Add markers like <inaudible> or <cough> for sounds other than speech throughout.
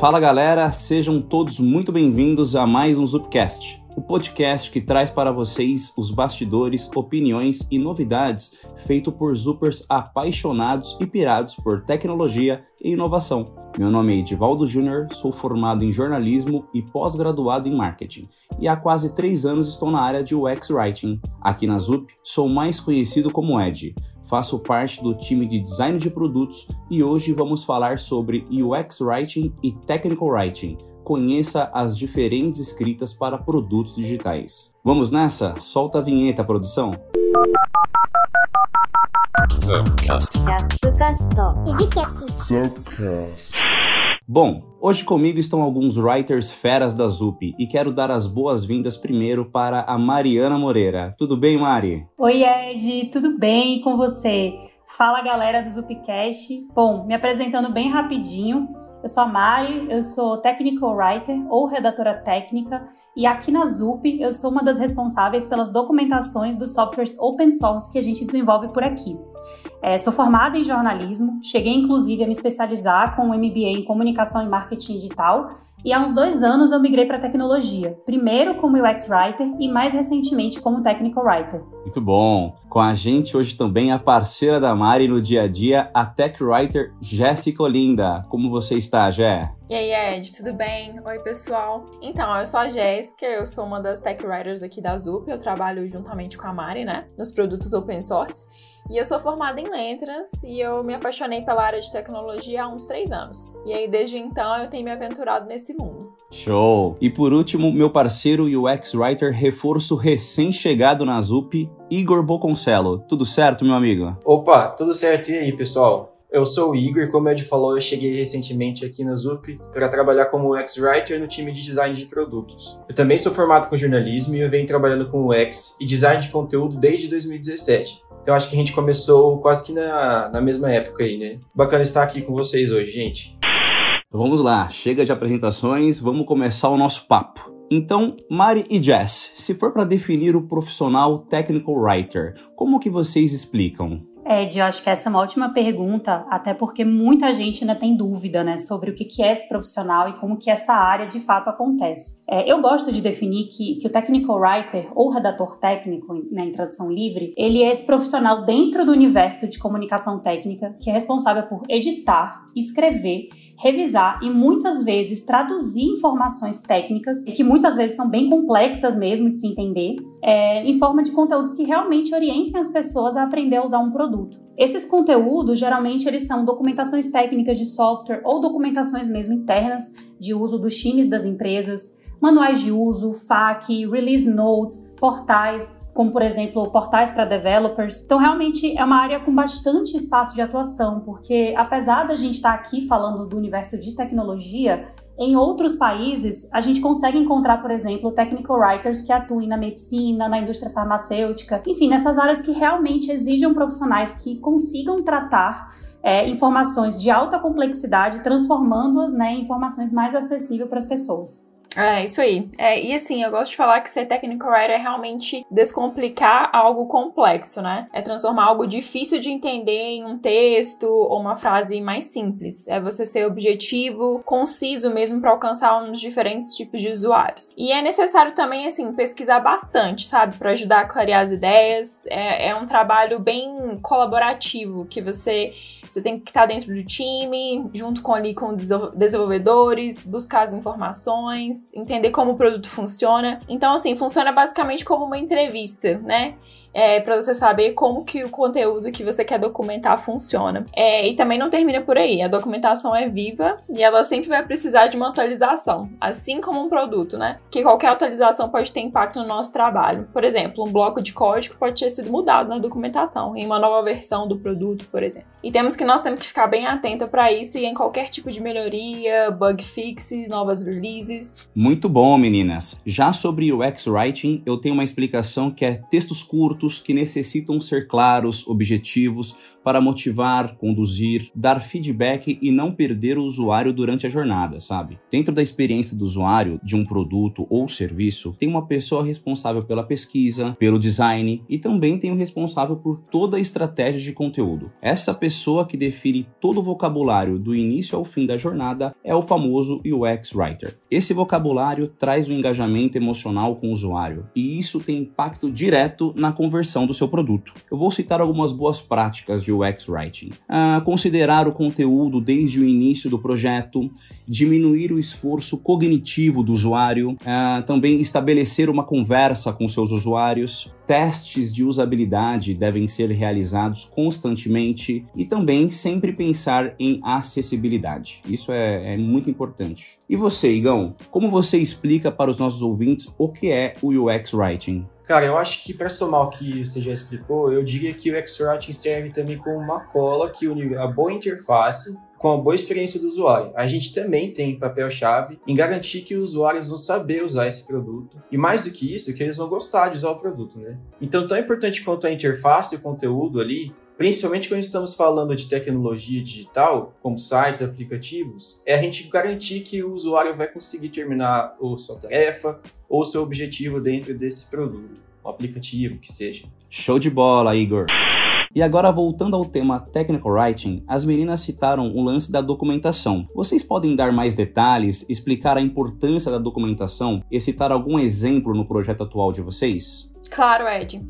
Fala galera, sejam todos muito bem-vindos a mais um Zupcast, o podcast que traz para vocês os bastidores, opiniões e novidades feito por Zupers apaixonados e pirados por tecnologia e inovação. Meu nome é Edivaldo Júnior, sou formado em jornalismo e pós-graduado em marketing, e há quase três anos estou na área de UX Writing. Aqui na ZUP, sou mais conhecido como Ed, faço parte do time de design de produtos e hoje vamos falar sobre UX Writing e Technical Writing. Conheça as diferentes escritas para produtos digitais. Vamos nessa? Solta a vinheta, produção. Bom, hoje comigo estão alguns writers feras da ZUP e quero dar as boas-vindas primeiro para a Mariana Moreira. Tudo bem, Mari? Oi, Ed, tudo bem com você? Fala galera do Zupcast. Bom, me apresentando bem rapidinho, eu sou a Mari, eu sou Technical Writer ou redatora técnica e aqui na Zup eu sou uma das responsáveis pelas documentações dos softwares open source que a gente desenvolve por aqui. É, sou formada em jornalismo, cheguei inclusive a me especializar com um MBA em comunicação e marketing digital e há uns dois anos eu migrei para tecnologia, primeiro como UX Writer e mais recentemente como Technical Writer. Muito bom! Com a gente hoje também a parceira da Mari no dia a dia, a Tech Writer Jéssica Olinda. Como você está, Jé? E aí, Ed, tudo bem? Oi, pessoal. Então, eu sou a Jéssica, eu sou uma das Tech Writers aqui da ZUP, eu trabalho juntamente com a Mari, né, nos produtos open source. E eu sou formada em letras e eu me apaixonei pela área de tecnologia há uns três anos. E aí, desde então, eu tenho me aventurado nesse mundo. Show! E por último, meu parceiro UX Writer reforço recém-chegado na ZUP, Igor Boconcello. Tudo certo, meu amigo? Opa, tudo certo. E aí, pessoal? Eu sou o Igor, como o Ed falou, eu cheguei recentemente aqui na ZUP para trabalhar como UX Writer no time de design de produtos. Eu também sou formado com jornalismo e eu venho trabalhando com UX e design de conteúdo desde 2017. Então acho que a gente começou quase que na, na mesma época aí, né? Bacana estar aqui com vocês hoje, gente. Então vamos lá, chega de apresentações, vamos começar o nosso papo. Então, Mari e Jess, se for para definir o profissional technical writer, como que vocês explicam? Ed, eu acho que essa é uma ótima pergunta, até porque muita gente ainda tem dúvida, né, sobre o que é esse profissional e como que essa área de fato acontece. É, eu gosto de definir que, que o technical writer ou redator técnico, né, em tradução livre, ele é esse profissional dentro do universo de comunicação técnica que é responsável por editar, escrever, revisar e muitas vezes traduzir informações técnicas que muitas vezes são bem complexas mesmo de se entender, é, em forma de conteúdos que realmente orientem as pessoas a aprender a usar um produto. Esses conteúdos, geralmente, eles são documentações técnicas de software ou documentações mesmo internas de uso dos times das empresas, manuais de uso, FAQ, release notes, portais, como por exemplo portais para developers. Então, realmente é uma área com bastante espaço de atuação, porque apesar da gente estar aqui falando do universo de tecnologia, em outros países, a gente consegue encontrar, por exemplo, technical writers que atuem na medicina, na indústria farmacêutica, enfim, nessas áreas que realmente exigem profissionais que consigam tratar é, informações de alta complexidade, transformando-as né, em informações mais acessíveis para as pessoas. É, isso aí. É, e assim, eu gosto de falar que ser technical writer é realmente descomplicar algo complexo, né? É transformar algo difícil de entender em um texto ou uma frase mais simples. É você ser objetivo, conciso mesmo para alcançar uns diferentes tipos de usuários. E é necessário também, assim, pesquisar bastante, sabe? Para ajudar a clarear as ideias. É, é um trabalho bem colaborativo que você, você tem que estar dentro do time, junto com ali com desenvolvedores, buscar as informações entender como o produto funciona. Então, assim, funciona basicamente como uma entrevista, né? É, para você saber como que o conteúdo que você quer documentar funciona. É, e também não termina por aí. A documentação é viva e ela sempre vai precisar de uma atualização, assim como um produto, né? Que qualquer atualização pode ter impacto no nosso trabalho. Por exemplo, um bloco de código pode ter sido mudado na documentação, em uma nova versão do produto, por exemplo. E temos que nós temos que ficar bem atento para isso e em qualquer tipo de melhoria, bug fix, novas releases. Muito bom, meninas. Já sobre o UX Writing, eu tenho uma explicação que é textos curtos produtos que necessitam ser claros, objetivos, para motivar, conduzir, dar feedback e não perder o usuário durante a jornada, sabe? Dentro da experiência do usuário de um produto ou serviço, tem uma pessoa responsável pela pesquisa, pelo design e também tem o responsável por toda a estratégia de conteúdo. Essa pessoa que define todo o vocabulário do início ao fim da jornada é o famoso UX Writer. Esse vocabulário traz um engajamento emocional com o usuário e isso tem impacto direto na conversão do seu produto. Eu vou citar algumas boas práticas de UX Writing. Ah, considerar o conteúdo desde o início do projeto, diminuir o esforço cognitivo do usuário, ah, também estabelecer uma conversa com seus usuários, testes de usabilidade devem ser realizados constantemente e também sempre pensar em acessibilidade. Isso é, é muito importante. E você, Igão, como você explica para os nossos ouvintes o que é o UX Writing? Cara, eu acho que para somar o que você já explicou, eu diria que o X-Writing serve também como uma cola que une a boa interface com a boa experiência do usuário. A gente também tem papel-chave em garantir que os usuários vão saber usar esse produto e mais do que isso, que eles vão gostar de usar o produto, né? Então, tão importante quanto a interface e o conteúdo ali, principalmente quando estamos falando de tecnologia digital, como sites, aplicativos, é a gente garantir que o usuário vai conseguir terminar a sua tarefa ou seu objetivo dentro desse produto, o aplicativo que seja. Show de bola, Igor! E agora, voltando ao tema Technical Writing, as meninas citaram o lance da documentação. Vocês podem dar mais detalhes, explicar a importância da documentação e citar algum exemplo no projeto atual de vocês? Claro, Ed.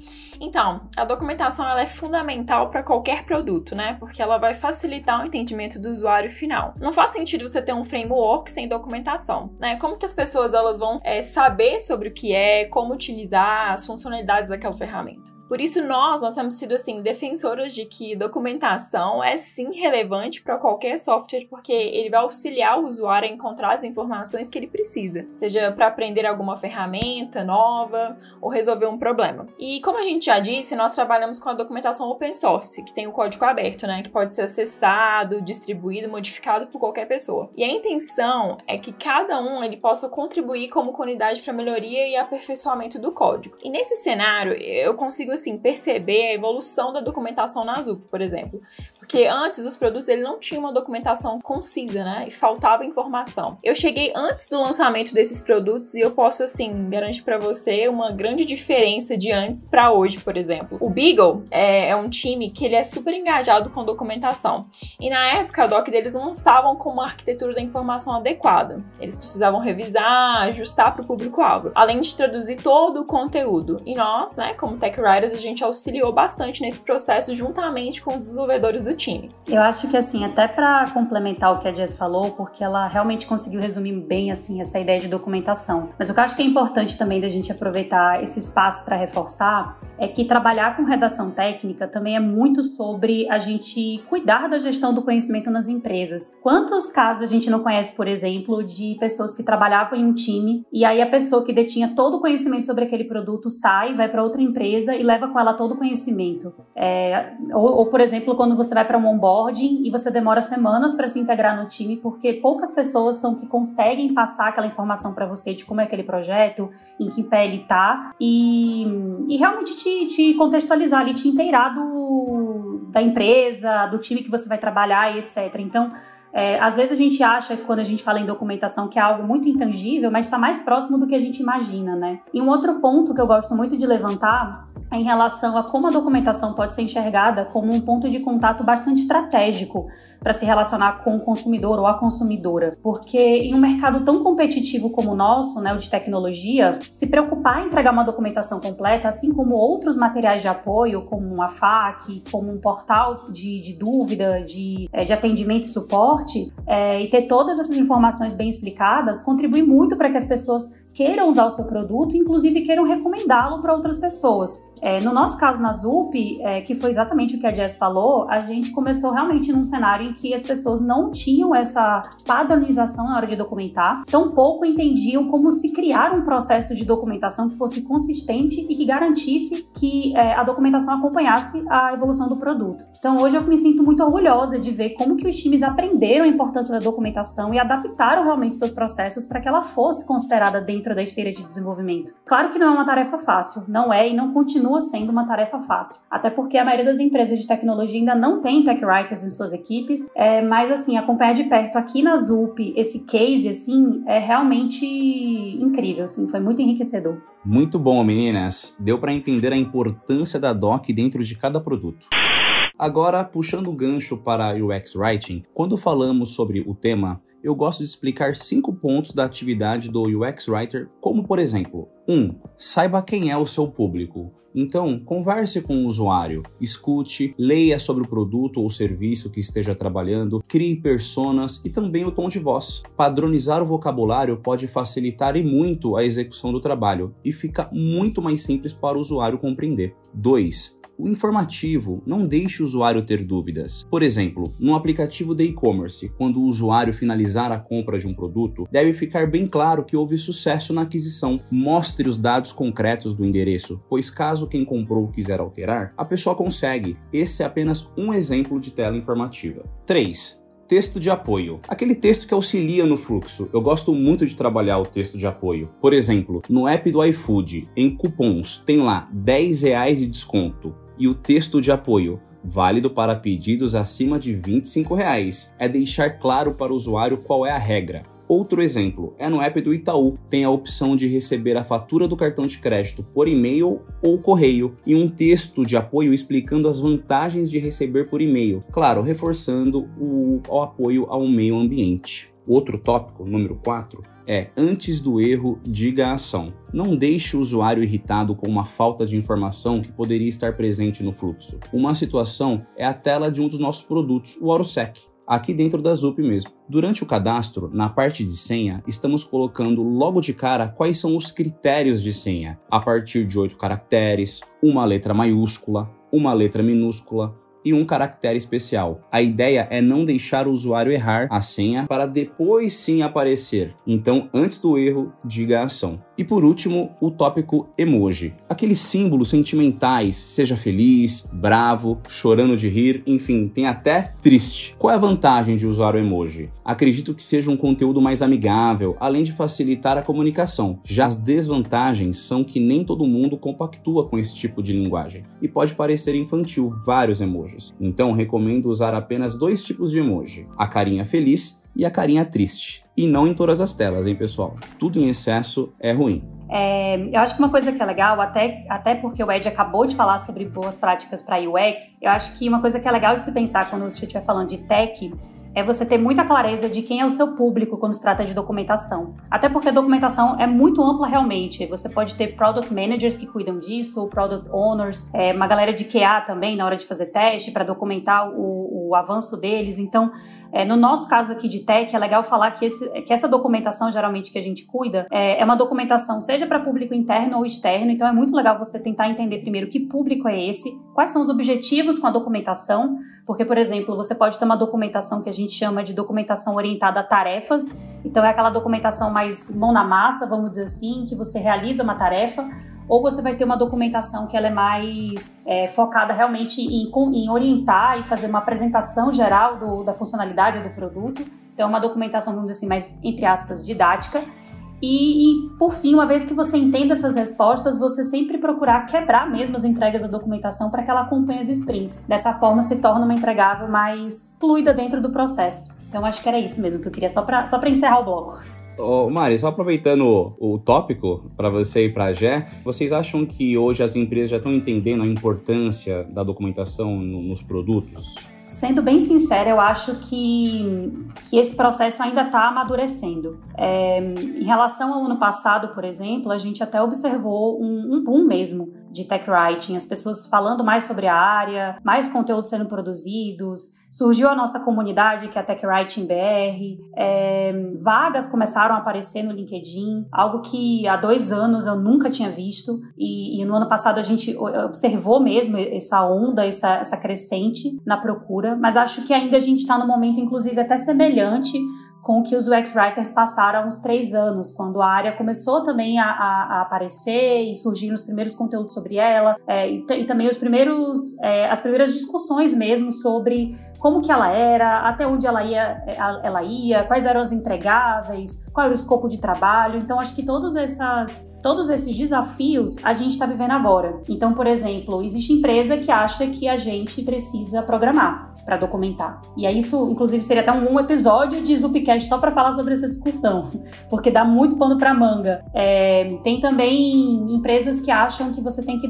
Então, a documentação ela é fundamental para qualquer produto, né? Porque ela vai facilitar o entendimento do usuário final. Não faz sentido você ter um framework sem documentação, né? Como que as pessoas elas vão é, saber sobre o que é, como utilizar as funcionalidades daquela ferramenta? Por isso, nós, nós temos sido, assim, defensoras de que documentação é sim relevante para qualquer software, porque ele vai auxiliar o usuário a encontrar as informações que ele precisa, seja para aprender alguma ferramenta nova ou resolver um problema. E como a gente já disse, nós trabalhamos com a documentação open source, que tem o código aberto, né, que pode ser acessado, distribuído, modificado por qualquer pessoa. E a intenção é que cada um ele possa contribuir como comunidade para melhoria e aperfeiçoamento do código. E nesse cenário, eu consigo assim perceber a evolução da documentação na Zup, por exemplo. Porque antes os produtos ele não tinham uma documentação concisa, né? E faltava informação. Eu cheguei antes do lançamento desses produtos e eu posso assim garantir para você uma grande diferença de antes para hoje, por exemplo. O Beagle é, é, um time que ele é super engajado com documentação. E na época a doc deles não estavam com uma arquitetura da informação adequada. Eles precisavam revisar, ajustar para o público-alvo, além de traduzir todo o conteúdo. E nós, né, como tech writers, a gente auxiliou bastante nesse processo juntamente com os desenvolvedores do time. Eu acho que assim, até para complementar o que a Jess falou, porque ela realmente conseguiu resumir bem assim essa ideia de documentação. Mas o que eu acho que é importante também da gente aproveitar esse espaço para reforçar é que trabalhar com redação técnica também é muito sobre a gente cuidar da gestão do conhecimento nas empresas. Quantos casos a gente não conhece, por exemplo, de pessoas que trabalhavam em um time e aí a pessoa que detinha todo o conhecimento sobre aquele produto sai, vai para outra empresa e leva com ela todo o conhecimento? É, ou, ou, por exemplo, quando você vai para um onboarding e você demora semanas para se integrar no time porque poucas pessoas são que conseguem passar aquela informação para você de como é aquele projeto, em que pé ele tá e, e realmente te, te contextualizar ali, te inteirar do, da empresa, do time que você vai trabalhar e etc. Então, é, às vezes a gente acha, quando a gente fala em documentação, que é algo muito intangível, mas está mais próximo do que a gente imagina, né? E um outro ponto que eu gosto muito de levantar é em relação a como a documentação pode ser enxergada como um ponto de contato bastante estratégico para se relacionar com o consumidor ou a consumidora. Porque em um mercado tão competitivo como o nosso, né, o de tecnologia, se preocupar em entregar uma documentação completa, assim como outros materiais de apoio, como a FAQ, como um portal de, de dúvida, de, é, de atendimento e suporte, é, e ter todas essas informações bem explicadas, contribui muito para que as pessoas queiram usar o seu produto, inclusive queiram recomendá-lo para outras pessoas. É, no nosso caso na ZUP, é, que foi exatamente o que a Jess falou, a gente começou realmente num cenário em que as pessoas não tinham essa padronização na hora de documentar, tampouco entendiam como se criar um processo de documentação que fosse consistente e que garantisse que é, a documentação acompanhasse a evolução do produto. Então hoje eu me sinto muito orgulhosa de ver como que os times aprenderam a importância da documentação e adaptaram realmente seus processos para que ela fosse considerada dentro dentro da esteira de desenvolvimento. Claro que não é uma tarefa fácil, não é e não continua sendo uma tarefa fácil, até porque a maioria das empresas de tecnologia ainda não tem tech writers em suas equipes, é, mas assim, acompanhar de perto aqui na ZUP esse case, assim, é realmente incrível, assim, foi muito enriquecedor. Muito bom, meninas. Deu para entender a importância da DOC dentro de cada produto. Agora, puxando o gancho para UX Writing, quando falamos sobre o tema, eu gosto de explicar cinco pontos da atividade do UX Writer, como por exemplo: 1. Um, saiba quem é o seu público. Então, converse com o usuário, escute, leia sobre o produto ou serviço que esteja trabalhando, crie personas e também o tom de voz. Padronizar o vocabulário pode facilitar e muito a execução do trabalho e fica muito mais simples para o usuário compreender. 2 o informativo não deixe o usuário ter dúvidas. Por exemplo, no aplicativo de e-commerce, quando o usuário finalizar a compra de um produto, deve ficar bem claro que houve sucesso na aquisição. Mostre os dados concretos do endereço, pois caso quem comprou quiser alterar, a pessoa consegue. Esse é apenas um exemplo de tela informativa. 3 texto de apoio. Aquele texto que auxilia no fluxo. Eu gosto muito de trabalhar o texto de apoio. Por exemplo, no app do iFood, em cupons, tem lá 10 reais de desconto e o texto de apoio, válido para pedidos acima de 25 reais, é deixar claro para o usuário qual é a regra. Outro exemplo é no app do Itaú, tem a opção de receber a fatura do cartão de crédito por e-mail ou correio e um texto de apoio explicando as vantagens de receber por e-mail, claro, reforçando o, o apoio ao meio ambiente. Outro tópico, número 4, é antes do erro, diga a ação. Não deixe o usuário irritado com uma falta de informação que poderia estar presente no fluxo. Uma situação é a tela de um dos nossos produtos, o AuroSec aqui dentro da ZUP mesmo. Durante o cadastro, na parte de senha, estamos colocando logo de cara quais são os critérios de senha, a partir de oito caracteres, uma letra maiúscula, uma letra minúscula, e um caractere especial. A ideia é não deixar o usuário errar a senha para depois sim aparecer. Então, antes do erro, diga a ação. E por último, o tópico emoji. Aqueles símbolos sentimentais, seja feliz, bravo, chorando de rir, enfim, tem até triste. Qual é a vantagem de usar o emoji? Acredito que seja um conteúdo mais amigável, além de facilitar a comunicação. Já as desvantagens são que nem todo mundo compactua com esse tipo de linguagem e pode parecer infantil vários emojis. Então recomendo usar apenas dois tipos de emoji: a carinha feliz e a carinha triste. E não em todas as telas, hein, pessoal? Tudo em excesso é ruim. É, eu acho que uma coisa que é legal, até, até porque o Ed acabou de falar sobre boas práticas para UX, eu acho que uma coisa que é legal de se pensar quando você estiver falando de tech é você ter muita clareza de quem é o seu público quando se trata de documentação. Até porque a documentação é muito ampla realmente. Você pode ter product managers que cuidam disso, product owners, é, uma galera de QA também na hora de fazer teste para documentar o, o avanço deles. Então, é, no nosso caso aqui de tech, é legal falar que, esse, que essa documentação, geralmente, que a gente cuida, é, é uma documentação seja para público interno ou externo. Então, é muito legal você tentar entender primeiro que público é esse, quais são os objetivos com a documentação, porque, por exemplo, você pode ter uma documentação que a gente chama de documentação orientada a tarefas. Então, é aquela documentação mais mão na massa, vamos dizer assim, que você realiza uma tarefa ou você vai ter uma documentação que ela é mais é, focada realmente em, em, orientar e fazer uma apresentação geral do, da funcionalidade do produto. Então, uma documentação, vamos dizer assim, mais, entre aspas, didática. E, e, por fim, uma vez que você entenda essas respostas, você sempre procurar quebrar mesmo as entregas da documentação para que ela acompanhe as sprints. Dessa forma, se torna uma entregável mais fluida dentro do processo. Então, acho que era isso mesmo que eu queria, só para só encerrar o bloco. Ô, Mari, só aproveitando o, o tópico para você e para a Gé, vocês acham que hoje as empresas já estão entendendo a importância da documentação no, nos produtos? Sendo bem sincera, eu acho que, que esse processo ainda está amadurecendo. É, em relação ao ano passado, por exemplo, a gente até observou um, um boom mesmo de tech writing, as pessoas falando mais sobre a área, mais conteúdos sendo produzidos. Surgiu a nossa comunidade, que é a Tech Writing BR. É, vagas começaram a aparecer no LinkedIn, algo que há dois anos eu nunca tinha visto. E, e no ano passado a gente observou mesmo essa onda, essa, essa crescente na procura. Mas acho que ainda a gente está num momento, inclusive, até semelhante com que os UX Writers passaram uns três anos, quando a área começou também a, a, a aparecer e surgiram os primeiros conteúdos sobre ela, é, e, e, também os primeiros, é, as primeiras discussões mesmo sobre como que ela era, até onde ela ia, é, ela ia, quais eram os entregáveis, qual era o escopo de trabalho. Então, acho que todas essas Todos esses desafios a gente está vivendo agora. Então, por exemplo, existe empresa que acha que a gente precisa programar para documentar. E aí isso, inclusive, seria até um, episódio de Zupcast só para falar sobre essa discussão, <laughs> porque dá muito pano para manga. É, tem também empresas que acham que você tem que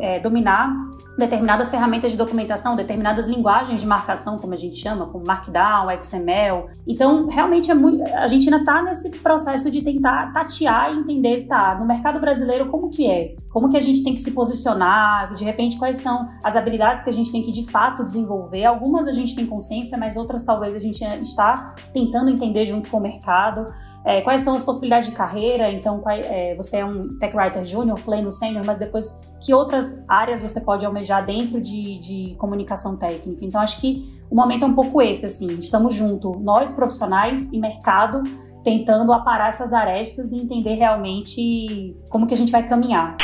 é, dominar determinadas ferramentas de documentação, determinadas linguagens de marcação, como a gente chama, como Markdown, XML. Então, realmente é muito, a gente ainda está nesse processo de tentar tatear e entender, tá, no mercado brasileiro como que é? Como que a gente tem que se posicionar? De repente, quais são as habilidades que a gente tem que de fato desenvolver? Algumas a gente tem consciência, mas outras talvez a gente está tentando entender junto com o mercado. É, quais são as possibilidades de carreira? Então, qual, é, você é um tech writer júnior, pleno, sênior, mas depois que outras áreas você pode almejar dentro de, de comunicação técnica? Então, acho que o momento é um pouco esse, assim, estamos juntos, nós profissionais e mercado, tentando aparar essas arestas e entender realmente como que a gente vai caminhar.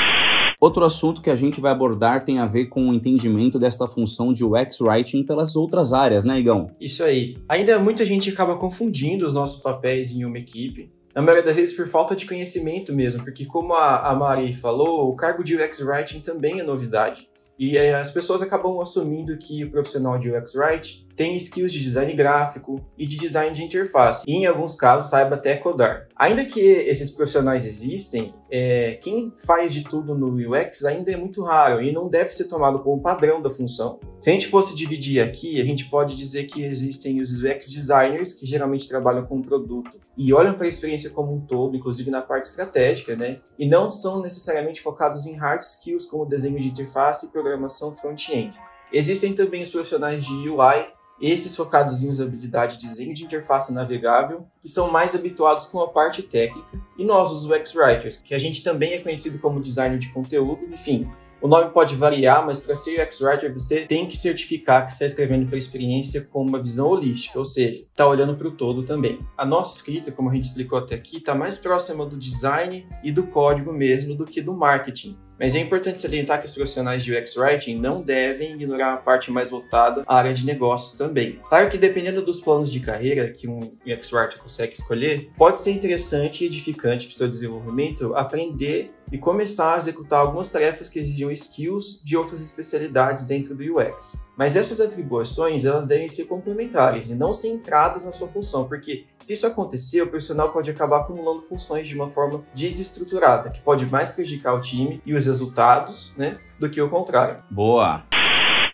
Outro assunto que a gente vai abordar tem a ver com o entendimento desta função de UX Writing pelas outras áreas, né, Igão? Isso aí. Ainda muita gente acaba confundindo os nossos papéis em uma equipe. Na maioria das vezes por falta de conhecimento mesmo, porque como a, a Mari falou, o cargo de UX Writing também é novidade. E é, as pessoas acabam assumindo que o profissional de UX Writing tem skills de design gráfico e de design de interface, e em alguns casos saiba até codar. Ainda que esses profissionais existem, é, quem faz de tudo no UX ainda é muito raro e não deve ser tomado como padrão da função. Se a gente fosse dividir aqui, a gente pode dizer que existem os UX designers, que geralmente trabalham com o produto e olham para a experiência como um todo, inclusive na parte estratégica, né? E não são necessariamente focados em hard skills como desenho de interface e programação front-end. Existem também os profissionais de UI, esses focados em usabilidade desenho de interface navegável, que são mais habituados com a parte técnica, e nós, os UX Writers, que a gente também é conhecido como designer de conteúdo, enfim. O nome pode variar, mas para ser UX Writer você tem que certificar que está escrevendo para a experiência com uma visão holística, ou seja, está olhando para o todo também. A nossa escrita, como a gente explicou até aqui, está mais próxima do design e do código mesmo do que do marketing. Mas é importante salientar que os profissionais de UX Writing não devem ignorar a parte mais voltada à área de negócios também. Claro que dependendo dos planos de carreira que um UX Writer consegue escolher, pode ser interessante e edificante para o seu desenvolvimento aprender e começar a executar algumas tarefas que exigem skills de outras especialidades dentro do UX. Mas essas atribuições elas devem ser complementares e não centradas na sua função, porque se isso acontecer, o profissional pode acabar acumulando funções de uma forma desestruturada, que pode mais prejudicar o time e os resultados, né, do que o contrário. Boa.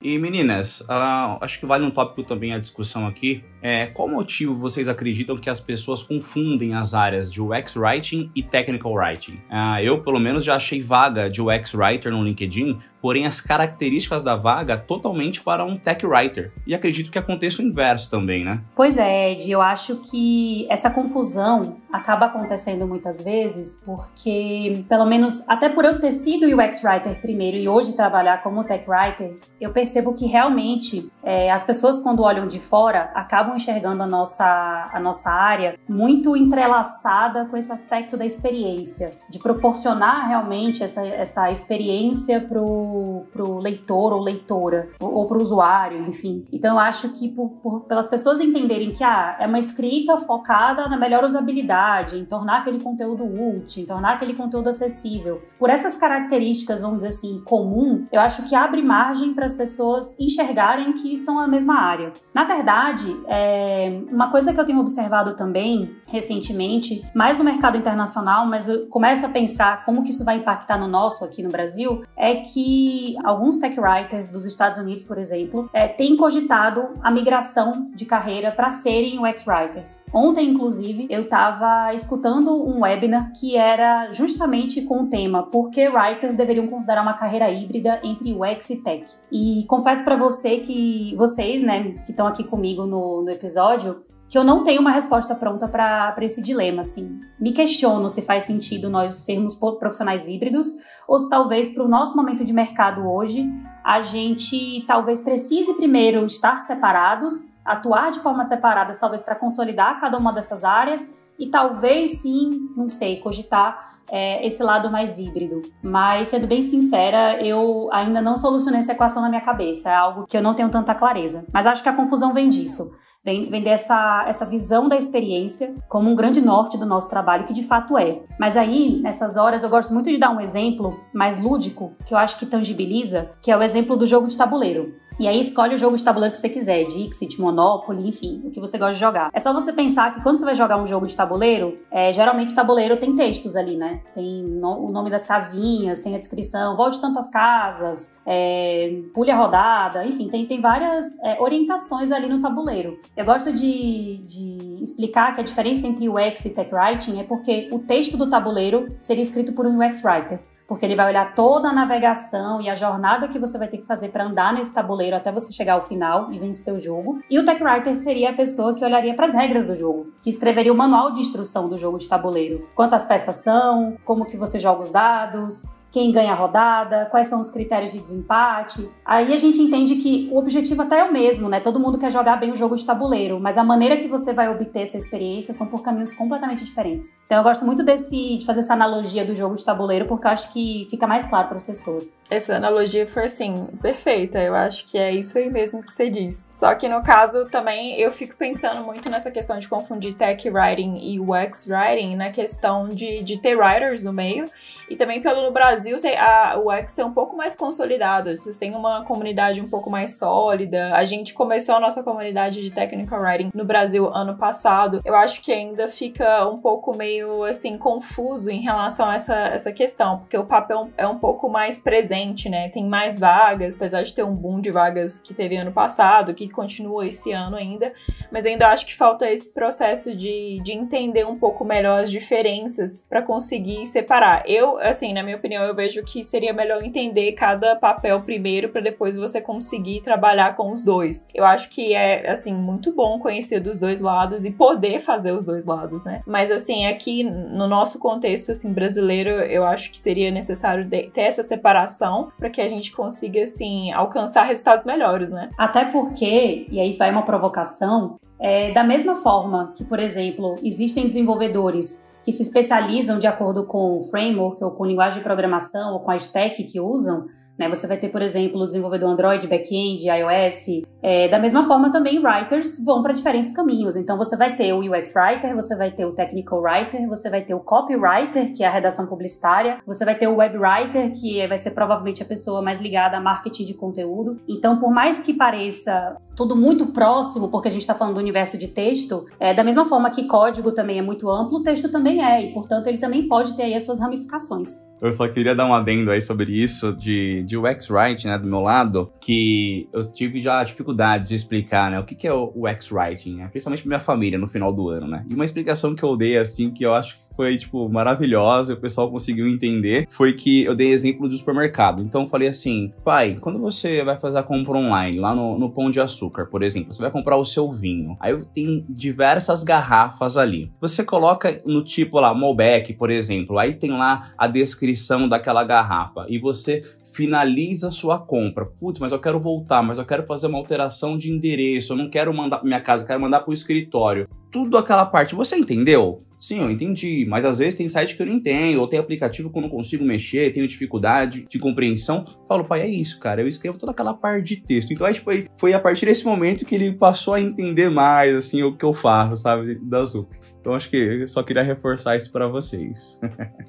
E meninas, uh, acho que vale um tópico também a discussão aqui. É, qual motivo vocês acreditam que as pessoas confundem as áreas de UX Writing e Technical Writing? Uh, eu, pelo menos, já achei vaga de UX Writer no LinkedIn porém as características da vaga totalmente para um tech writer. E acredito que aconteça o inverso também, né? Pois é, Ed, eu acho que essa confusão acaba acontecendo muitas vezes porque, pelo menos até por eu ter sido UX writer primeiro e hoje trabalhar como tech writer, eu percebo que realmente é, as pessoas quando olham de fora acabam enxergando a nossa, a nossa área muito entrelaçada com esse aspecto da experiência, de proporcionar realmente essa, essa experiência para o pro, leitor ou leitora, ou, ou pro usuário, enfim. Então eu acho que por, por, pelas pessoas entenderem que ah, é uma escrita focada na melhor usabilidade, em tornar aquele conteúdo útil, em tornar aquele conteúdo acessível. Por essas características, vamos dizer assim, comum, eu acho que abre margem para as pessoas enxergarem que são a mesma área. Na verdade, é, uma coisa que eu tenho observado também recentemente, mais no mercado internacional, mas eu começo a pensar como que isso vai impactar no nosso aqui no Brasil, é que alguns tech writers dos Estados Unidos, por exemplo, é, têm cogitado a migração de carreira para serem UX writers. Ontem, inclusive, eu estava escutando um webinar que era justamente com o tema por que writers deveriam considerar uma carreira híbrida entre UX e tech. E confesso para você que vocês, né, que estão aqui comigo no, no episódio, que eu não tenho uma resposta pronta para esse dilema, assim. Me questiono se faz sentido nós sermos profissionais híbridos ou se talvez para o nosso momento de mercado hoje a gente talvez precise primeiro estar separados, atuar de forma separadas, talvez para consolidar cada uma dessas áreas e talvez sim, não sei, cogitar é, esse lado mais híbrido. Mas, sendo bem sincera, eu ainda não solucionei essa equação na minha cabeça. É algo que eu não tenho tanta clareza. Mas acho que a confusão vem disso. Vem, vem dessa essa visão da experiência como um grande norte do nosso trabalho, que de fato é. Mas aí, nessas horas, eu gosto muito de dar um exemplo mais lúdico, que eu acho que tangibiliza, que é o exemplo do jogo de tabuleiro. E aí escolhe o jogo de tabuleiro que você quiser, Dixit, Monopoly, enfim, o que você gosta de jogar. É só você pensar que quando você vai jogar um jogo de tabuleiro, é, geralmente tabuleiro tem textos ali, né? Tem no, o nome das casinhas, tem a descrição, volte tantas casas, é, a rodada, enfim, tem, tem várias é, orientações ali no tabuleiro. Eu gosto de, de explicar que a diferença entre UX e Tech Writing é porque o texto do tabuleiro seria escrito por um UX Writer porque ele vai olhar toda a navegação e a jornada que você vai ter que fazer para andar nesse tabuleiro até você chegar ao final e vencer o jogo. E o Tech Writer seria a pessoa que olharia para as regras do jogo, que escreveria o manual de instrução do jogo de tabuleiro. Quantas peças são, como que você joga os dados, quem ganha a rodada, quais são os critérios de desempate. Aí a gente entende que o objetivo até é o mesmo, né? Todo mundo quer jogar bem o jogo de tabuleiro, mas a maneira que você vai obter essa experiência são por caminhos completamente diferentes. Então eu gosto muito desse de fazer essa analogia do jogo de tabuleiro porque eu acho que fica mais claro para as pessoas. Essa analogia foi assim, perfeita. Eu acho que é isso aí mesmo que você disse. Só que no caso também eu fico pensando muito nessa questão de confundir tech writing e UX writing, na questão de, de ter writers no meio e também pelo Brasil Brasil tem, a, o X é um pouco mais consolidado, vocês têm uma comunidade um pouco mais sólida. A gente começou a nossa comunidade de technical writing no Brasil ano passado. Eu acho que ainda fica um pouco meio assim confuso em relação a essa, essa questão, porque o papel é um pouco mais presente, né? Tem mais vagas, apesar de ter um boom de vagas que teve ano passado, que continua esse ano ainda, mas ainda acho que falta esse processo de, de entender um pouco melhor as diferenças para conseguir separar. Eu, assim, na minha opinião, eu eu vejo que seria melhor entender cada papel primeiro para depois você conseguir trabalhar com os dois. Eu acho que é assim muito bom conhecer dos dois lados e poder fazer os dois lados, né? Mas assim, aqui no nosso contexto assim brasileiro, eu acho que seria necessário ter essa separação para que a gente consiga assim alcançar resultados melhores, né? Até porque, e aí vai uma provocação, é, da mesma forma que, por exemplo, existem desenvolvedores que se especializam de acordo com o framework ou com linguagem de programação ou com a stack que usam, né? Você vai ter, por exemplo, o desenvolvedor Android, back-end, iOS. É, da mesma forma, também writers vão para diferentes caminhos. Então, você vai ter o UX Writer, você vai ter o Technical Writer, você vai ter o Copywriter, que é a redação publicitária, você vai ter o Web Writer, que vai ser provavelmente a pessoa mais ligada a marketing de conteúdo. Então, por mais que pareça tudo muito próximo, porque a gente está falando do universo de texto, é, da mesma forma que código também é muito amplo, o texto também é, e portanto ele também pode ter aí as suas ramificações. Eu só queria dar um adendo aí sobre isso de de UX Writing, né, do meu lado, que eu tive já dificuldades de explicar, né, o que, que é o UX Writing, né, principalmente pra minha família no final do ano, né. E uma explicação que eu dei, assim, que eu acho que foi, tipo, maravilhosa e o pessoal conseguiu entender, foi que eu dei exemplo do supermercado. Então eu falei assim, pai, quando você vai fazer a compra online, lá no, no Pão de Açúcar, por exemplo, você vai comprar o seu vinho. Aí tem diversas garrafas ali. Você coloca no tipo lá, Malbec, por exemplo, aí tem lá a descrição daquela garrafa e você finaliza sua compra. Putz, mas eu quero voltar, mas eu quero fazer uma alteração de endereço, eu não quero mandar para minha casa, quero mandar para o escritório. Tudo aquela parte, você entendeu? Sim, eu entendi, mas às vezes tem site que eu não entendo, ou tem aplicativo que eu não consigo mexer, tenho dificuldade de compreensão. Falo, pai, é isso, cara, eu escrevo toda aquela parte de texto. Então, aí, tipo, foi a partir desse momento que ele passou a entender mais, assim, o que eu faço, sabe, da Zup. Então acho que eu só queria reforçar isso para vocês.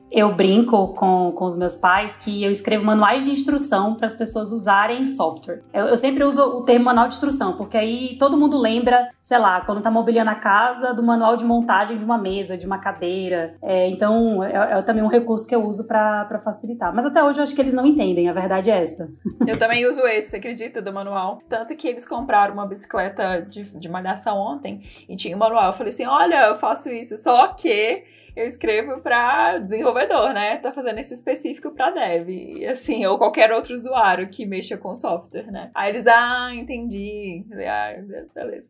eu brinco com, com os meus pais que eu escrevo manuais de instrução para as pessoas usarem software. Eu, eu, sempre uso o termo manual de instrução, porque aí todo mundo lembra, sei lá, quando tá mobiliando a casa, do manual de montagem de uma mesa, de uma cadeira. É, então é, é, também um recurso que eu uso para facilitar. Mas até hoje eu acho que eles não entendem, a verdade é essa. eu também uso esse, acredita, do manual. Tanto que eles compraram uma bicicleta de, de malhação ontem e tinha o um manual. Eu falei assim: olha, eu faço faço isso, só que eu escrevo para desenvolvedor, né? Tô fazendo esse específico para dev, e assim, ou qualquer outro usuário que mexa com software, né? Aí eles, ah, entendi. Ah, beleza.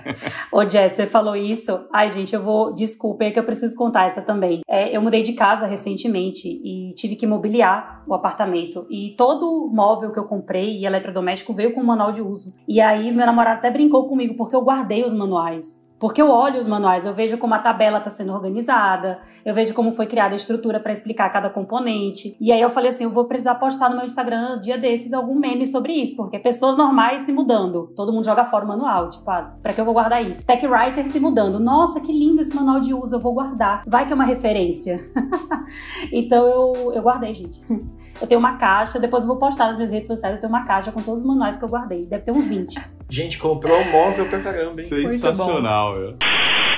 <laughs> Ô, Jess, você falou isso. Ai, gente, eu vou. Desculpem, é que eu preciso contar essa também. É, eu mudei de casa recentemente e tive que mobiliar o apartamento. E todo móvel que eu comprei e eletrodoméstico veio com um manual de uso. E aí, meu namorado até brincou comigo porque eu guardei os manuais. Porque eu olho os manuais, eu vejo como a tabela está sendo organizada, eu vejo como foi criada a estrutura para explicar cada componente. E aí eu falei assim, eu vou precisar postar no meu Instagram dia desses algum meme sobre isso, porque pessoas normais se mudando, todo mundo joga fora o manual, tipo, ah, para que eu vou guardar isso? Tech Writer se mudando, nossa, que lindo esse manual de uso, eu vou guardar. Vai que é uma referência. <laughs> então eu, eu guardei, gente. <laughs> Eu tenho uma caixa, depois eu vou postar nas minhas redes sociais, eu tenho uma caixa com todos os manuais que eu guardei. Deve ter uns 20. Gente, comprou um móvel pra caramba, hein? Sensacional, meu.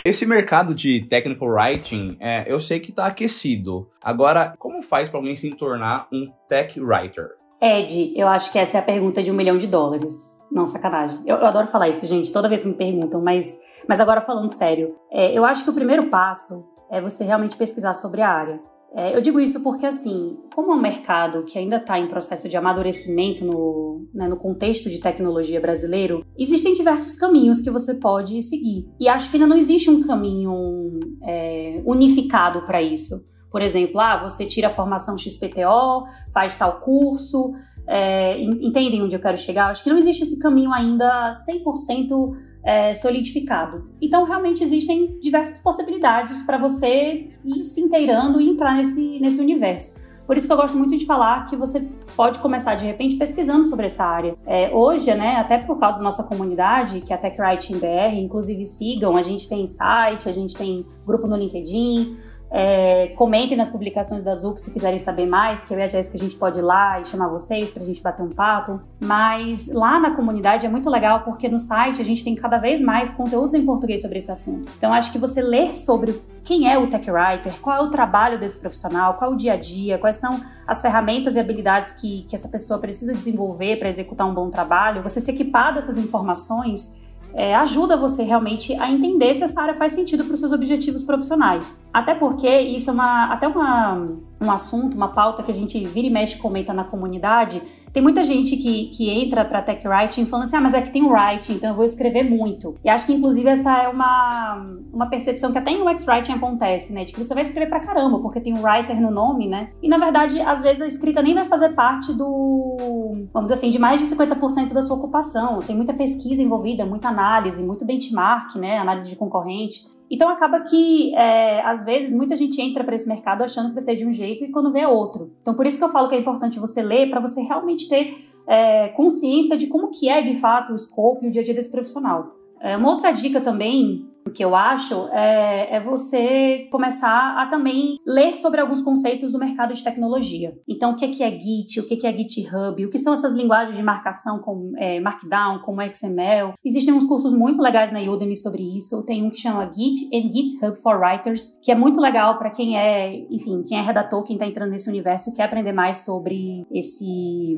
Esse mercado de technical writing, é, eu sei que está aquecido. Agora, como faz para alguém se tornar um tech writer? Ed, eu acho que essa é a pergunta de um milhão de dólares. Não, sacanagem. Eu, eu adoro falar isso, gente, toda vez que me perguntam, mas, mas agora falando sério, é, eu acho que o primeiro passo é você realmente pesquisar sobre a área. É, eu digo isso porque, assim, como é um mercado que ainda está em processo de amadurecimento no, né, no contexto de tecnologia brasileiro, existem diversos caminhos que você pode seguir. E acho que ainda não existe um caminho é, unificado para isso. Por exemplo, ah, você tira a formação XPTO, faz tal curso, é, entendem onde eu quero chegar? Acho que não existe esse caminho ainda 100% é, solidificado. Então, realmente existem diversas possibilidades para você ir se inteirando e entrar nesse, nesse universo. Por isso que eu gosto muito de falar que você pode começar de repente pesquisando sobre essa área. É, hoje, né, até por causa da nossa comunidade, que é a TechWriting BR, inclusive sigam, a gente tem site, a gente tem grupo no LinkedIn, é, comentem nas publicações da ZUP se quiserem saber mais, que eu e a Jéssica a gente pode ir lá e chamar vocês para a gente bater um papo. Mas lá na comunidade é muito legal porque no site a gente tem cada vez mais conteúdos em português sobre esse assunto. Então acho que você ler sobre quem é o tech writer, qual é o trabalho desse profissional, qual é o dia a dia, quais são as ferramentas e habilidades que, que essa pessoa precisa desenvolver para executar um bom trabalho, você se equipar dessas informações é, ajuda você realmente a entender se essa área faz sentido para os seus objetivos profissionais. Até porque isso é uma, até uma, um assunto, uma pauta que a gente vira e mexe comenta na comunidade, tem muita gente que, que entra para tech writing falando assim, ah, mas é que tem writing, então eu vou escrever muito. E acho que, inclusive, essa é uma, uma percepção que até em UX writing acontece, né? De que você vai escrever pra caramba, porque tem o writer no nome, né? E, na verdade, às vezes a escrita nem vai fazer parte do, vamos dizer assim, de mais de 50% da sua ocupação. Tem muita pesquisa envolvida, muita análise, muito benchmark, né? Análise de concorrente. Então acaba que, é, às vezes, muita gente entra para esse mercado achando que vai ser de um jeito e quando vê é outro. Então por isso que eu falo que é importante você ler para você realmente ter é, consciência de como que é de fato o escopo e o dia a dia desse profissional. É, uma outra dica também que eu acho é, é, você começar a também ler sobre alguns conceitos do mercado de tecnologia. Então, o que é, é Git, o que é GitHub, o que são essas linguagens de marcação como é, Markdown, como XML. Existem uns cursos muito legais na Udemy sobre isso. Tem um que chama Git and GitHub for Writers, que é muito legal para quem é, enfim, quem é redator, quem está entrando nesse universo, quer aprender mais sobre esse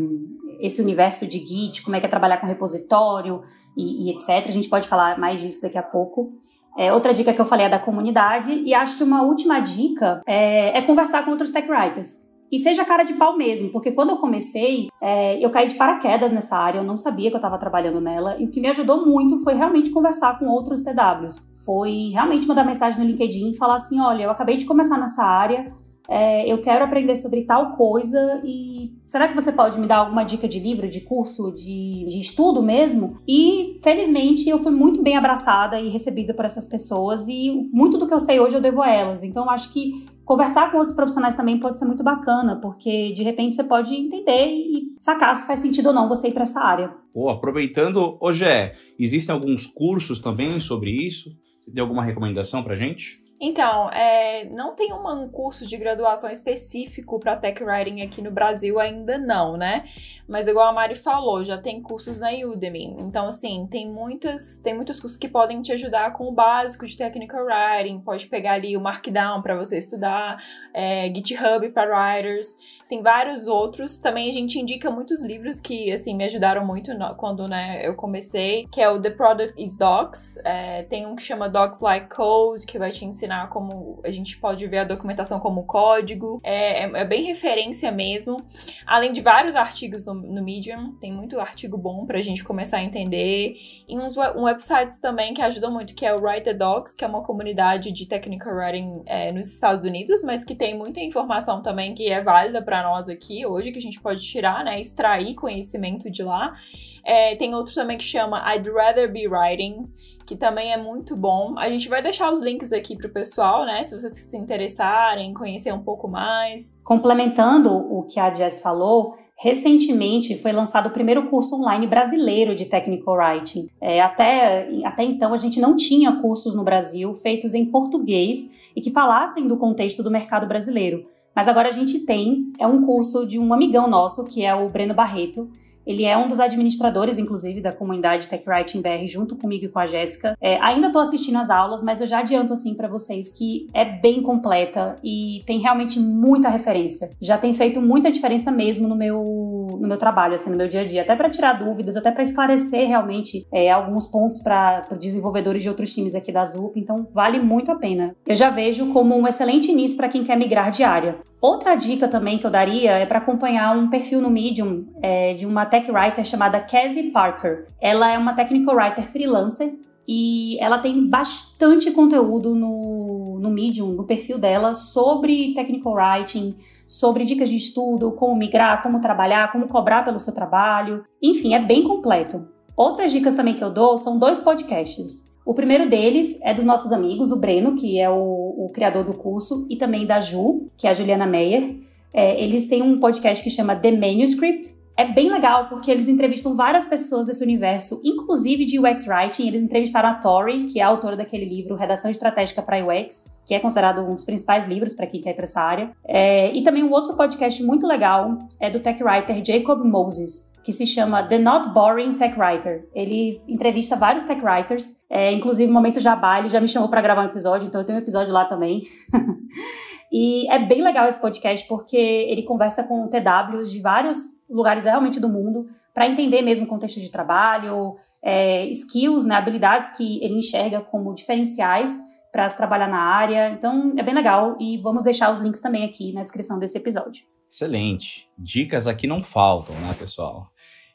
esse universo de Git, como é que é trabalhar com repositório e, e etc. A gente pode falar mais disso daqui a pouco. É, outra dica que eu falei é da comunidade, e acho que uma última dica é, é conversar com outros tech writers. E seja cara de pau mesmo, porque quando eu comecei, é, eu caí de paraquedas nessa área, eu não sabia que eu estava trabalhando nela, e o que me ajudou muito foi realmente conversar com outros TWs. Foi realmente mandar mensagem no LinkedIn e falar assim: olha, eu acabei de começar nessa área, é, eu quero aprender sobre tal coisa e será que você pode me dar alguma dica de livro, de curso, de, de estudo mesmo? E felizmente eu fui muito bem abraçada e recebida por essas pessoas e muito do que eu sei hoje eu devo a elas. Então acho que conversar com outros profissionais também pode ser muito bacana, porque de repente você pode entender e sacar se faz sentido ou não você ir para essa área. Pô, aproveitando, hoje existem alguns cursos também sobre isso? Você tem alguma recomendação pra gente? Então, é, não tem um curso de graduação específico para tech writing aqui no Brasil ainda não, né? Mas igual a Mari falou, já tem cursos na Udemy. Então, assim, tem muitas, tem muitos cursos que podem te ajudar com o básico de technical writing. Pode pegar ali o Markdown para você estudar, é, GitHub para writers. Tem vários outros. Também a gente indica muitos livros que, assim, me ajudaram muito no, quando, né, eu comecei, que é o The Product is Docs. É, tem um que chama Docs Like Code, que vai te ensinar como a gente pode ver a documentação como código. É, é, é bem referência mesmo. Além de vários artigos no, no Medium, tem muito artigo bom para a gente começar a entender. E uns um websites também que ajudam muito, que é o Write the Docs, que é uma comunidade de technical writing é, nos Estados Unidos, mas que tem muita informação também que é válida para nós aqui hoje, que a gente pode tirar, né, extrair conhecimento de lá. É, tem outro também que chama I'd Rather Be Writing, que também é muito bom. A gente vai deixar os links aqui pro pessoal, né? Se vocês se interessarem, conhecer um pouco mais. Complementando o que a Jess falou, Recentemente foi lançado o primeiro curso online brasileiro de Technical Writing. É, até, até então a gente não tinha cursos no Brasil feitos em português e que falassem do contexto do mercado brasileiro. Mas agora a gente tem, é um curso de um amigão nosso, que é o Breno Barreto, ele é um dos administradores, inclusive, da comunidade Tech Writing BR, junto comigo e com a Jéssica. É, ainda estou assistindo as aulas, mas eu já adianto assim para vocês que é bem completa e tem realmente muita referência. Já tem feito muita diferença mesmo no meu no meu trabalho, assim, no meu dia a dia, até para tirar dúvidas, até para esclarecer realmente é, alguns pontos para desenvolvedores de outros times aqui da ZUP. Então, vale muito a pena. Eu já vejo como um excelente início para quem quer migrar de área. Outra dica também que eu daria é para acompanhar um perfil no Medium é, de uma tech writer chamada Cassie Parker. Ela é uma technical writer freelancer e ela tem bastante conteúdo no, no Medium, no perfil dela, sobre technical writing, sobre dicas de estudo, como migrar, como trabalhar, como cobrar pelo seu trabalho. Enfim, é bem completo. Outras dicas também que eu dou são dois podcasts. O primeiro deles é dos nossos amigos, o Breno, que é o, o criador do curso, e também da Ju, que é a Juliana Meyer. É, eles têm um podcast que chama The Manuscript. É bem legal porque eles entrevistam várias pessoas desse universo, inclusive de UX Writing. Eles entrevistaram a Tori, que é a autora daquele livro Redação Estratégica para UX, que é considerado um dos principais livros para quem quer ir para essa área. É, e também um outro podcast muito legal é do tech writer Jacob Moses, que se chama The Not Boring Tech Writer. Ele entrevista vários tech writers, é, inclusive Momento Jabá, ele já me chamou para gravar um episódio, então eu tenho um episódio lá também. <laughs> e é bem legal esse podcast porque ele conversa com TWs de vários lugares realmente do mundo para entender mesmo o contexto de trabalho, é, skills, né, habilidades que ele enxerga como diferenciais para se trabalhar na área. Então é bem legal e vamos deixar os links também aqui na descrição desse episódio. Excelente. Dicas aqui não faltam, né, pessoal?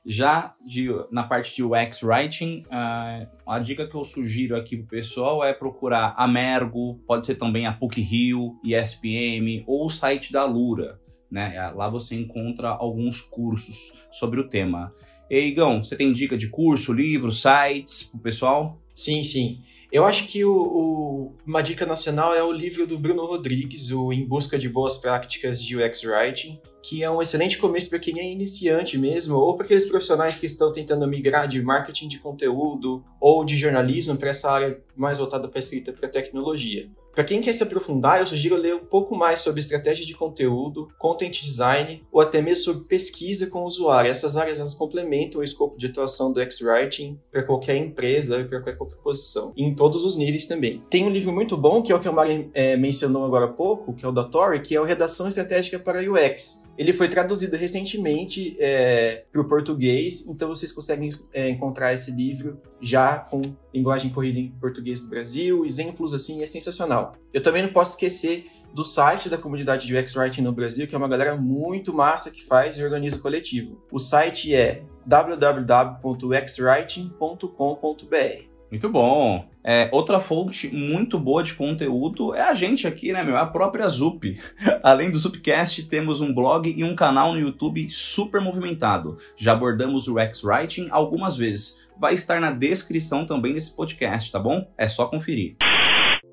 Já de, na parte de UX Writing, uh, a dica que eu sugiro aqui pro pessoal é procurar a Mergo, pode ser também a PUC-Rio, ESPM ou o site da Lura. Né? Lá você encontra alguns cursos sobre o tema. E Igão, você tem dica de curso, livro, sites pro pessoal? Sim, sim. Eu acho que o, o, uma dica nacional é o livro do Bruno Rodrigues, o Em Busca de Boas Práticas de UX Writing, que é um excelente começo para quem é iniciante mesmo, ou para aqueles profissionais que estão tentando migrar de marketing de conteúdo ou de jornalismo para essa área mais voltada para a escrita para tecnologia. Para quem quer se aprofundar, eu sugiro ler um pouco mais sobre estratégia de conteúdo, content design ou até mesmo sobre pesquisa com o usuário. Essas áreas elas complementam o escopo de atuação do X-Writing para qualquer empresa e para qualquer proposição, em todos os níveis também. Tem um livro muito bom, que é o que o Mari é, mencionou agora há pouco, que é o da Tori, que é o Redação Estratégica para UX ele foi traduzido recentemente é, para o português, então vocês conseguem é, encontrar esse livro já com linguagem corrida em português do Brasil, exemplos assim, é sensacional. Eu também não posso esquecer do site da comunidade de UX Writing no Brasil, que é uma galera muito massa que faz e organiza o coletivo. O site é www.uxwriting.com.br. Muito bom. É, outra fonte muito boa de conteúdo é a gente aqui, né, meu? A própria Zup. <laughs> Além do Zupcast, temos um blog e um canal no YouTube super movimentado. Já abordamos o UX Writing algumas vezes. Vai estar na descrição também desse podcast, tá bom? É só conferir.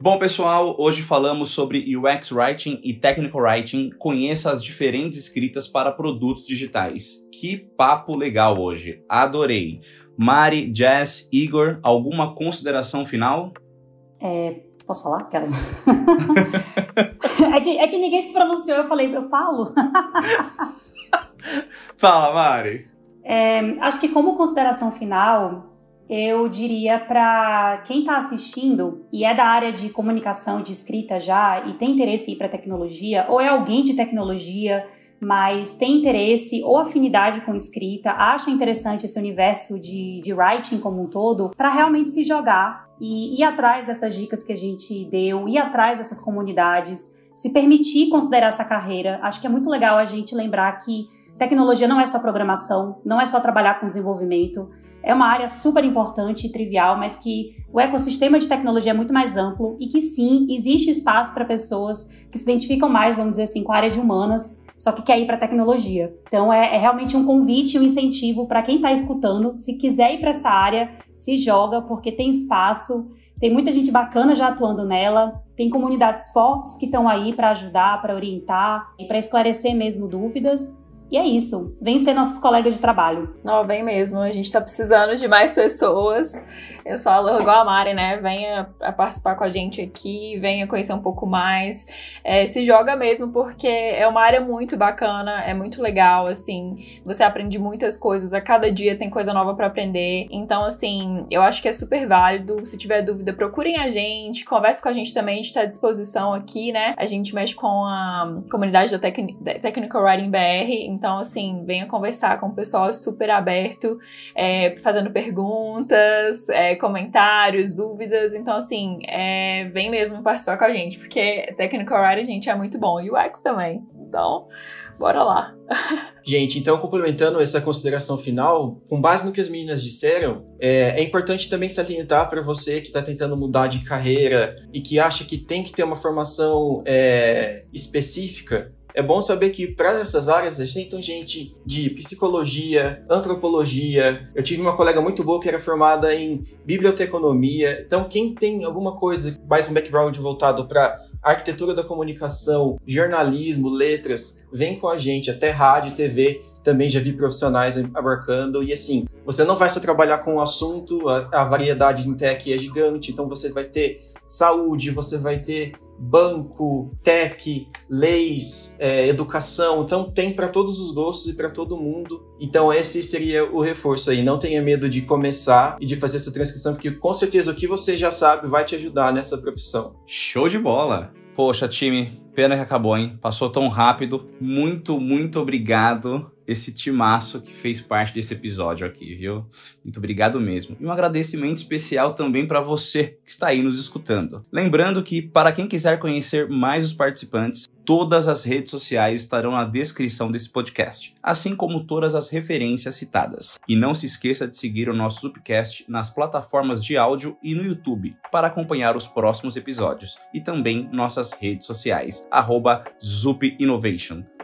Bom, pessoal, hoje falamos sobre UX Writing e Technical Writing. Conheça as diferentes escritas para produtos digitais. Que papo legal hoje. Adorei. Mari, Jess, Igor, alguma consideração final? É, Posso falar? <laughs> é, que, é que ninguém se pronunciou, eu falei, eu falo. <laughs> Fala, Mari. É, acho que como consideração final, eu diria para quem está assistindo e é da área de comunicação, de escrita já e tem interesse em ir para tecnologia, ou é alguém de tecnologia, mas tem interesse ou afinidade com escrita, acha interessante esse universo de, de writing como um todo, para realmente se jogar e ir atrás dessas dicas que a gente deu, ir atrás dessas comunidades, se permitir considerar essa carreira. Acho que é muito legal a gente lembrar que tecnologia não é só programação, não é só trabalhar com desenvolvimento é uma área super importante e trivial, mas que o ecossistema de tecnologia é muito mais amplo e que sim, existe espaço para pessoas que se identificam mais, vamos dizer assim, com a área de humanas, só que quer ir para tecnologia. Então é, é, realmente um convite, um incentivo para quem está escutando, se quiser ir para essa área, se joga, porque tem espaço, tem muita gente bacana já atuando nela, tem comunidades fortes que estão aí para ajudar, para orientar e para esclarecer mesmo dúvidas. E é isso. Vem ser nossos colegas de trabalho. Não, vem mesmo. A gente tá precisando de mais pessoas. Eu sou igual a Mari, né? Venha participar com a gente aqui, venha conhecer um pouco mais. É, se joga mesmo, porque é uma área muito bacana, é muito legal, assim. Você aprende muitas coisas, a cada dia tem coisa nova para aprender. Então, assim, eu acho que é super válido. Se tiver dúvida, procurem a gente, converse com a gente também, a gente tá à disposição aqui, né? A gente mexe com a comunidade da, Technical Writing BR, então, assim, venha conversar com o pessoal super aberto, é, fazendo perguntas, é, comentários, dúvidas. Então, assim, é, vem mesmo participar com a gente, porque Technical Writing, gente, é muito bom. E o UX também. Então, bora lá. <laughs> Gente, então complementando essa consideração final, com base no que as meninas disseram, é, é importante também salientar para você que está tentando mudar de carreira e que acha que tem que ter uma formação é, específica é bom saber que para essas áreas aceitam gente de psicologia, antropologia. Eu tive uma colega muito boa que era formada em biblioteconomia. Então, quem tem alguma coisa, mais um background voltado para arquitetura da comunicação, jornalismo, letras, vem com a gente, até rádio, TV, também já vi profissionais abarcando, e assim, você não vai só trabalhar com o assunto, a, a variedade em tech é gigante, então você vai ter saúde, você vai ter banco, tech, leis, é, educação. Então tem para todos os gostos e para todo mundo. Então esse seria o reforço aí. Não tenha medo de começar e de fazer essa transcrição, porque com certeza o que você já sabe vai te ajudar nessa profissão. Show de bola! Poxa, time, pena que acabou, hein? Passou tão rápido. Muito, muito obrigado esse timaço que fez parte desse episódio aqui, viu? Muito obrigado mesmo. E um agradecimento especial também para você que está aí nos escutando. Lembrando que, para quem quiser conhecer mais os participantes, todas as redes sociais estarão na descrição desse podcast, assim como todas as referências citadas. E não se esqueça de seguir o nosso Zupcast nas plataformas de áudio e no YouTube para acompanhar os próximos episódios e também nossas redes sociais, arroba Zup Innovation.